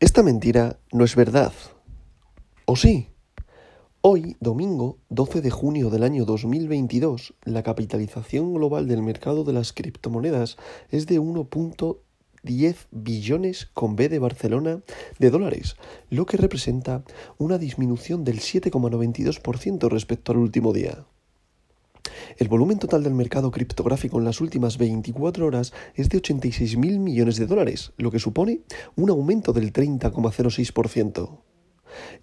Esta mentira no es verdad. ¿O sí? Hoy, domingo 12 de junio del año 2022, la capitalización global del mercado de las criptomonedas es de 1.10 billones con B de Barcelona de dólares, lo que representa una disminución del 7,92% respecto al último día. El volumen total del mercado criptográfico en las últimas 24 horas es de 86.000 millones de dólares, lo que supone un aumento del 30,06%.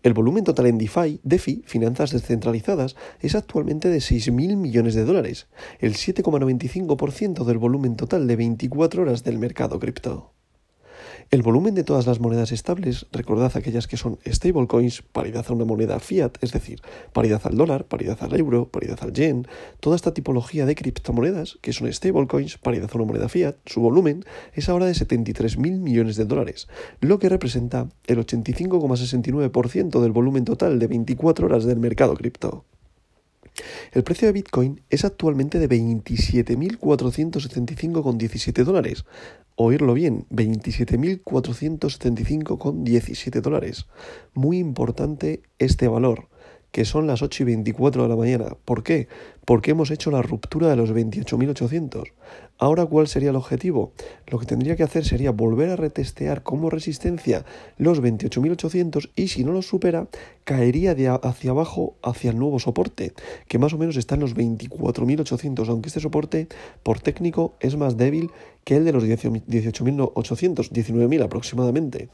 El volumen total en DeFi, DeFi, finanzas descentralizadas, es actualmente de 6.000 millones de dólares, el 7,95% del volumen total de 24 horas del mercado cripto. El volumen de todas las monedas estables, recordad aquellas que son stablecoins, paridad a una moneda fiat, es decir, paridad al dólar, paridad al euro, paridad al yen, toda esta tipología de criptomonedas que son stablecoins, paridad a una moneda fiat, su volumen es ahora de 73.000 millones de dólares, lo que representa el 85,69% del volumen total de 24 horas del mercado cripto. El precio de Bitcoin es actualmente de 27.475,17 dólares. Oírlo bien, 27.475,17 dólares. Muy importante este valor que son las 8 y 24 de la mañana. ¿Por qué? Porque hemos hecho la ruptura de los 28.800. Ahora, ¿cuál sería el objetivo? Lo que tendría que hacer sería volver a retestear como resistencia los 28.800 y si no lo supera, caería de hacia abajo hacia el nuevo soporte, que más o menos está en los 24.800, aunque este soporte por técnico es más débil que el de los 18.800, 19.000 aproximadamente.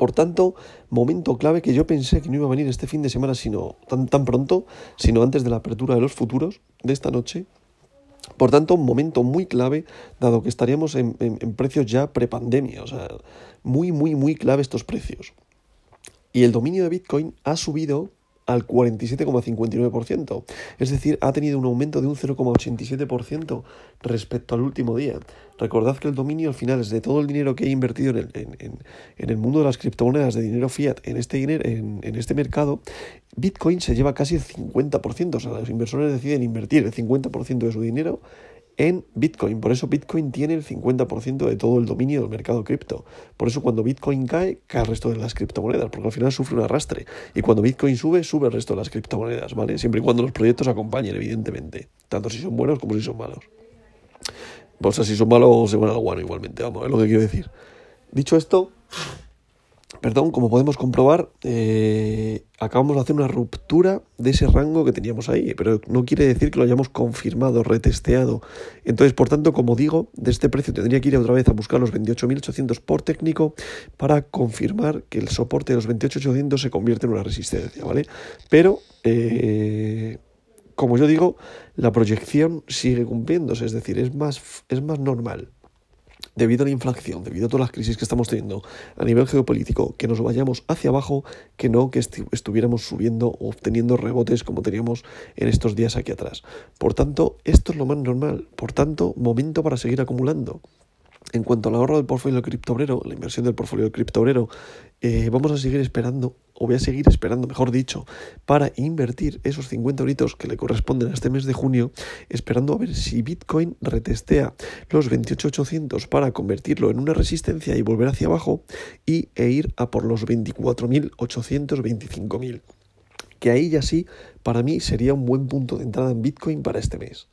Por tanto, momento clave que yo pensé que no iba a venir este fin de semana sino tan, tan pronto, sino antes de la apertura de los futuros de esta noche. Por tanto, un momento muy clave, dado que estaríamos en, en precios ya prepandemia, o sea, muy, muy, muy clave estos precios. Y el dominio de Bitcoin ha subido al 47,59%. Es decir, ha tenido un aumento de un 0,87% respecto al último día. Recordad que el dominio al final es de todo el dinero que he invertido en el, en, el mundo de las criptomonedas, de dinero fiat, en este, dinero, en, en este mercado, Bitcoin se lleva casi el 50%. O sea, los inversores deciden invertir el 50% de su dinero en Bitcoin. Por eso Bitcoin tiene el 50% de todo el dominio del mercado cripto. Por eso cuando Bitcoin cae, cae el resto de las criptomonedas, porque al final sufre un arrastre. Y cuando Bitcoin sube, sube el resto de las criptomonedas, ¿vale? Siempre y cuando los proyectos acompañen, evidentemente. Tanto si son buenos como si son malos. O sea, si son malos, se van al guano igualmente, vamos, es lo que quiero decir. Dicho esto, perdón, como podemos comprobar, eh, acabamos de hacer una ruptura de ese rango que teníamos ahí, pero no quiere decir que lo hayamos confirmado, retesteado. Entonces, por tanto, como digo, de este precio tendría que ir otra vez a buscar los 28.800 por técnico para confirmar que el soporte de los 28.800 se convierte en una resistencia, ¿vale? Pero, eh, como yo digo, la proyección sigue cumpliéndose, es decir, es más, es más normal debido a la inflación, debido a todas las crisis que estamos teniendo a nivel geopolítico, que nos vayamos hacia abajo, que no que estuviéramos subiendo o obteniendo rebotes como teníamos en estos días aquí atrás. Por tanto, esto es lo más normal. Por tanto, momento para seguir acumulando. En cuanto al ahorro del portfolio criptobrero, la inversión del portfolio criptobrero, eh, vamos a seguir esperando, o voy a seguir esperando, mejor dicho, para invertir esos 50 euritos que le corresponden a este mes de junio, esperando a ver si Bitcoin retestea los 28.800 para convertirlo en una resistencia y volver hacia abajo y, e ir a por los 24.800, 25.000 que ahí ya sí, para mí sería un buen punto de entrada en Bitcoin para este mes.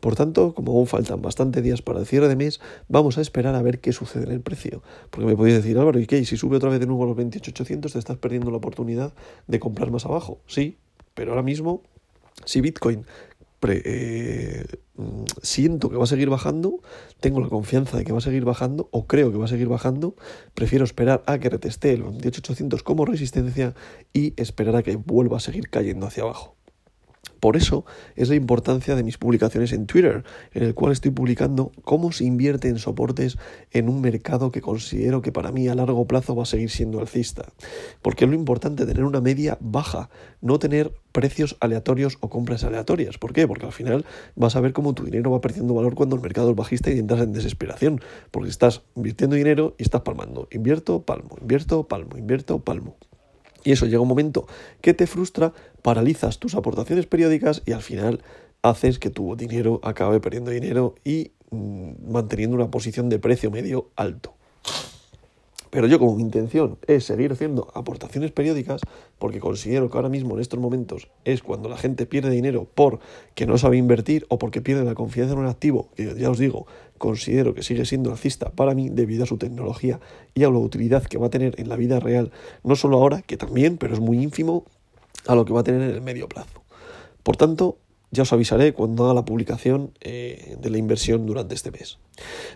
Por tanto, como aún faltan bastantes días para el cierre de mes, vamos a esperar a ver qué sucede en el precio. Porque me podéis decir, Álvaro, ¿y qué? Si sube otra vez de nuevo a los 28.800, te estás perdiendo la oportunidad de comprar más abajo. Sí, pero ahora mismo, si Bitcoin eh, mm, siento que va a seguir bajando, tengo la confianza de que va a seguir bajando, o creo que va a seguir bajando, prefiero esperar a que reteste el 28.800 como resistencia y esperar a que vuelva a seguir cayendo hacia abajo. Por eso es la importancia de mis publicaciones en Twitter, en el cual estoy publicando cómo se invierte en soportes en un mercado que considero que para mí a largo plazo va a seguir siendo alcista. Porque es lo importante tener una media baja, no tener precios aleatorios o compras aleatorias. ¿Por qué? Porque al final vas a ver cómo tu dinero va perdiendo valor cuando el mercado es bajista y entras en desesperación. Porque estás invirtiendo dinero y estás palmando. Invierto, palmo, invierto, palmo, invierto, palmo. Y eso llega un momento que te frustra, paralizas tus aportaciones periódicas y al final haces que tu dinero acabe perdiendo dinero y mm, manteniendo una posición de precio medio alto. Pero yo como mi intención es seguir haciendo aportaciones periódicas, porque considero que ahora mismo en estos momentos es cuando la gente pierde dinero porque no sabe invertir o porque pierde la confianza en un activo, que ya os digo, considero que sigue siendo alcista para mí debido a su tecnología y a la utilidad que va a tener en la vida real, no solo ahora, que también, pero es muy ínfimo, a lo que va a tener en el medio plazo. Por tanto, ya os avisaré cuando haga la publicación eh, de la inversión durante este mes.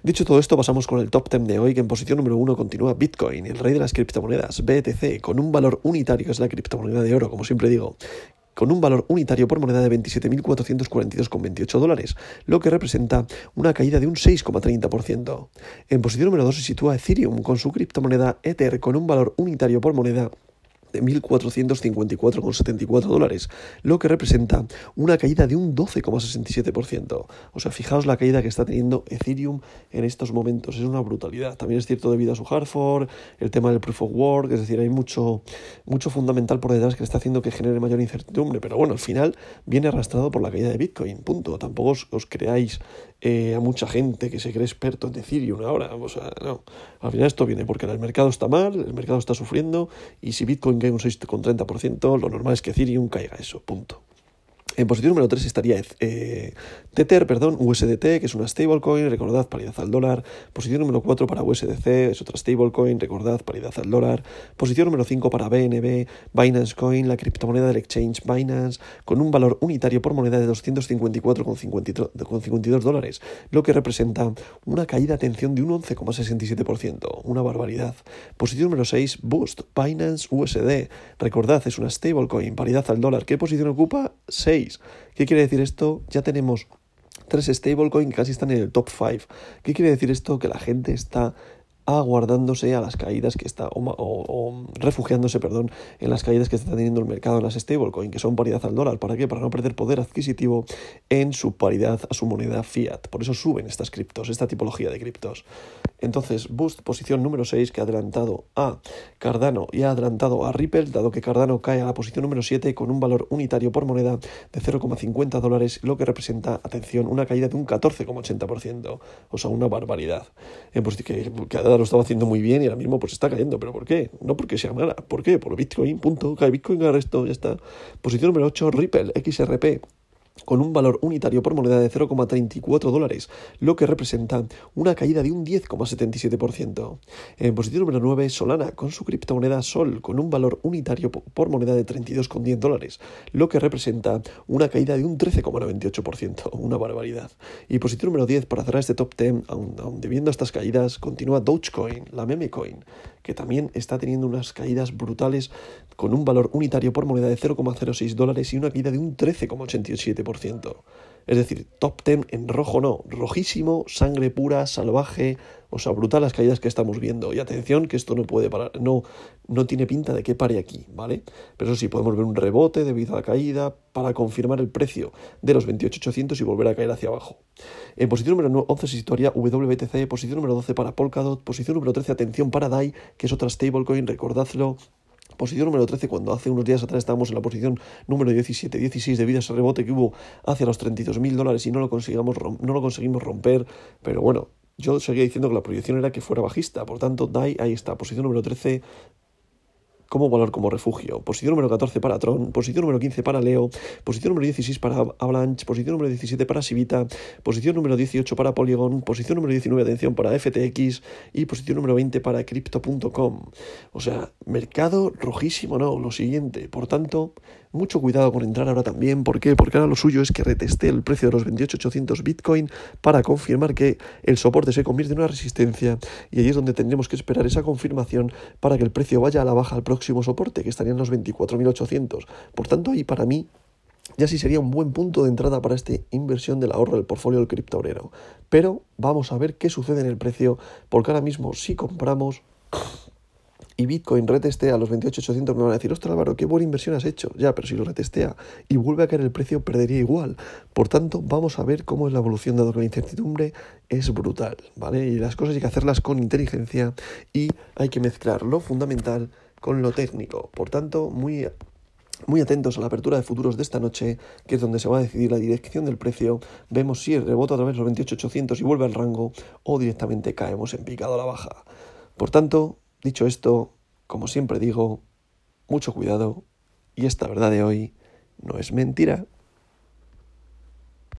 Dicho todo esto, pasamos con el top 10 de hoy, que en posición número 1 continúa Bitcoin, el rey de las criptomonedas, BTC, con un valor unitario, es la criptomoneda de oro, como siempre digo, con un valor unitario por moneda de 27.442,28 dólares, lo que representa una caída de un 6,30%. En posición número 2 se sitúa Ethereum con su criptomoneda Ether con un valor unitario por moneda de 1.454,74 dólares, lo que representa una caída de un 12,67%. O sea, fijaos la caída que está teniendo Ethereum en estos momentos, es una brutalidad. También es cierto debido a su hard fork, el tema del proof of work, es decir, hay mucho, mucho fundamental por detrás que está haciendo que genere mayor incertidumbre, pero bueno, al final viene arrastrado por la caída de Bitcoin, punto. Tampoco os, creáis eh, a mucha gente que se cree experto en Ethereum ahora, o sea, no. Al final esto viene porque el mercado está mal, el mercado está sufriendo y si Bitcoin caiga un 6,30%, lo normal es que Ethereum caiga eso, punto. En posición número 3 estaría eh, Tether, perdón, USDT, que es una stablecoin, recordad, paridad al dólar. Posición número 4 para USDC, es otra stablecoin, recordad, paridad al dólar. Posición número 5 para BNB, Binance Coin, la criptomoneda del exchange Binance, con un valor unitario por moneda de 254,52 dólares, lo que representa una caída, atención, de un 11,67%, una barbaridad. Posición número 6, Boost, Binance USD, recordad, es una stablecoin, paridad al dólar. ¿Qué posición ocupa? 6 ¿Qué quiere decir esto? Ya tenemos tres stablecoins que casi están en el top 5. ¿Qué quiere decir esto? Que la gente está aguardándose a las caídas que está, o, refugiándose, perdón, en las caídas que está teniendo el mercado en las stablecoins, que son paridad al dólar. ¿Para qué? Para no perder poder adquisitivo en su paridad a su moneda fiat. Por eso suben estas criptos, esta tipología de criptos. Entonces, Boost, posición número 6, que ha adelantado a Cardano y ha adelantado a Ripple, dado que Cardano cae a la posición número 7 con un valor unitario por moneda de 0,50 dólares, lo que representa, atención, una caída de un 14,80%. O sea, una barbaridad. Eh, pues que, lo estaba haciendo muy bien y ahora mismo pues está cayendo. ¿Pero por qué? No porque sea mala. ¿Por qué? Por Bitcoin, punto. Cae Bitcoin, el resto, ya está. Posición número 8, Ripple, XRP con un valor unitario por moneda de 0,34 dólares, lo que representa una caída de un 10,77%. En posición número 9, Solana, con su criptomoneda Sol, con un valor unitario por moneda de 32,10 dólares, lo que representa una caída de un 13,98%, una barbaridad. Y posición número 10, para cerrar este top 10, aun, debiendo estas caídas, continúa Dogecoin, la meme coin, que también está teniendo unas caídas brutales con un valor unitario por moneda de 0,06 dólares y una caída de un 13,87%. Es decir, top 10 en rojo no, rojísimo, sangre pura, salvaje, o sea, brutal las caídas que estamos viendo. Y atención que esto no puede parar, no, no tiene pinta de que pare aquí, ¿vale? Pero sí, podemos ver un rebote debido a la caída para confirmar el precio de los 28.800 y volver a caer hacia abajo. En posición número 11 se situaría WBTC, posición número 12 para Polkadot, posición número 13 atención para DAI, que es otra stablecoin, recordadlo, Posición número 13, cuando hace unos días atrás estábamos en la posición número 17, 16 debido a ese rebote que hubo hacia los 32.000 dólares y no lo, conseguimos, no lo conseguimos romper, pero bueno, yo seguía diciendo que la proyección era que fuera bajista, por tanto, DAI ahí está, posición número 13, como valor como refugio. Posición número 14 para Tron, posición número 15 para Leo, posición número 16 para Avalanche, posición número 17 para Sivita, posición número 18 para Polygon, posición número 19, atención, para FTX y posición número 20 para Crypto.com. O sea, mercado rojísimo, no, lo siguiente. Por tanto, mucho cuidado con entrar ahora también. ¿Por qué? Porque ahora lo suyo es que reteste el precio de los 28.800 Bitcoin para confirmar que el soporte se convierte en una resistencia y ahí es donde tendremos que esperar esa confirmación para que el precio vaya a la baja al próximo soporte, que estaría en los 24.800. Por tanto, ahí para mí ya sí sería un buen punto de entrada para esta inversión del ahorro del portfolio del criptobrero. Pero vamos a ver qué sucede en el precio, porque ahora mismo si compramos y Bitcoin retestea a los 28.800, me van a decir, ostras Álvaro, qué buena inversión has hecho. Ya, pero si lo retestea y vuelve a caer el precio, perdería igual. Por tanto, vamos a ver cómo es la evolución, dado que la incertidumbre es brutal, ¿vale? Y las cosas hay que hacerlas con inteligencia y hay que mezclar lo fundamental con lo técnico. Por tanto, muy muy atentos a la apertura de futuros de esta noche, que es donde se va a decidir la dirección del precio. Vemos si rebota a través de los 28.800 y vuelve al rango o directamente caemos en picado a la baja. Por tanto, Dicho esto, como siempre digo, mucho cuidado y esta verdad de hoy no es mentira.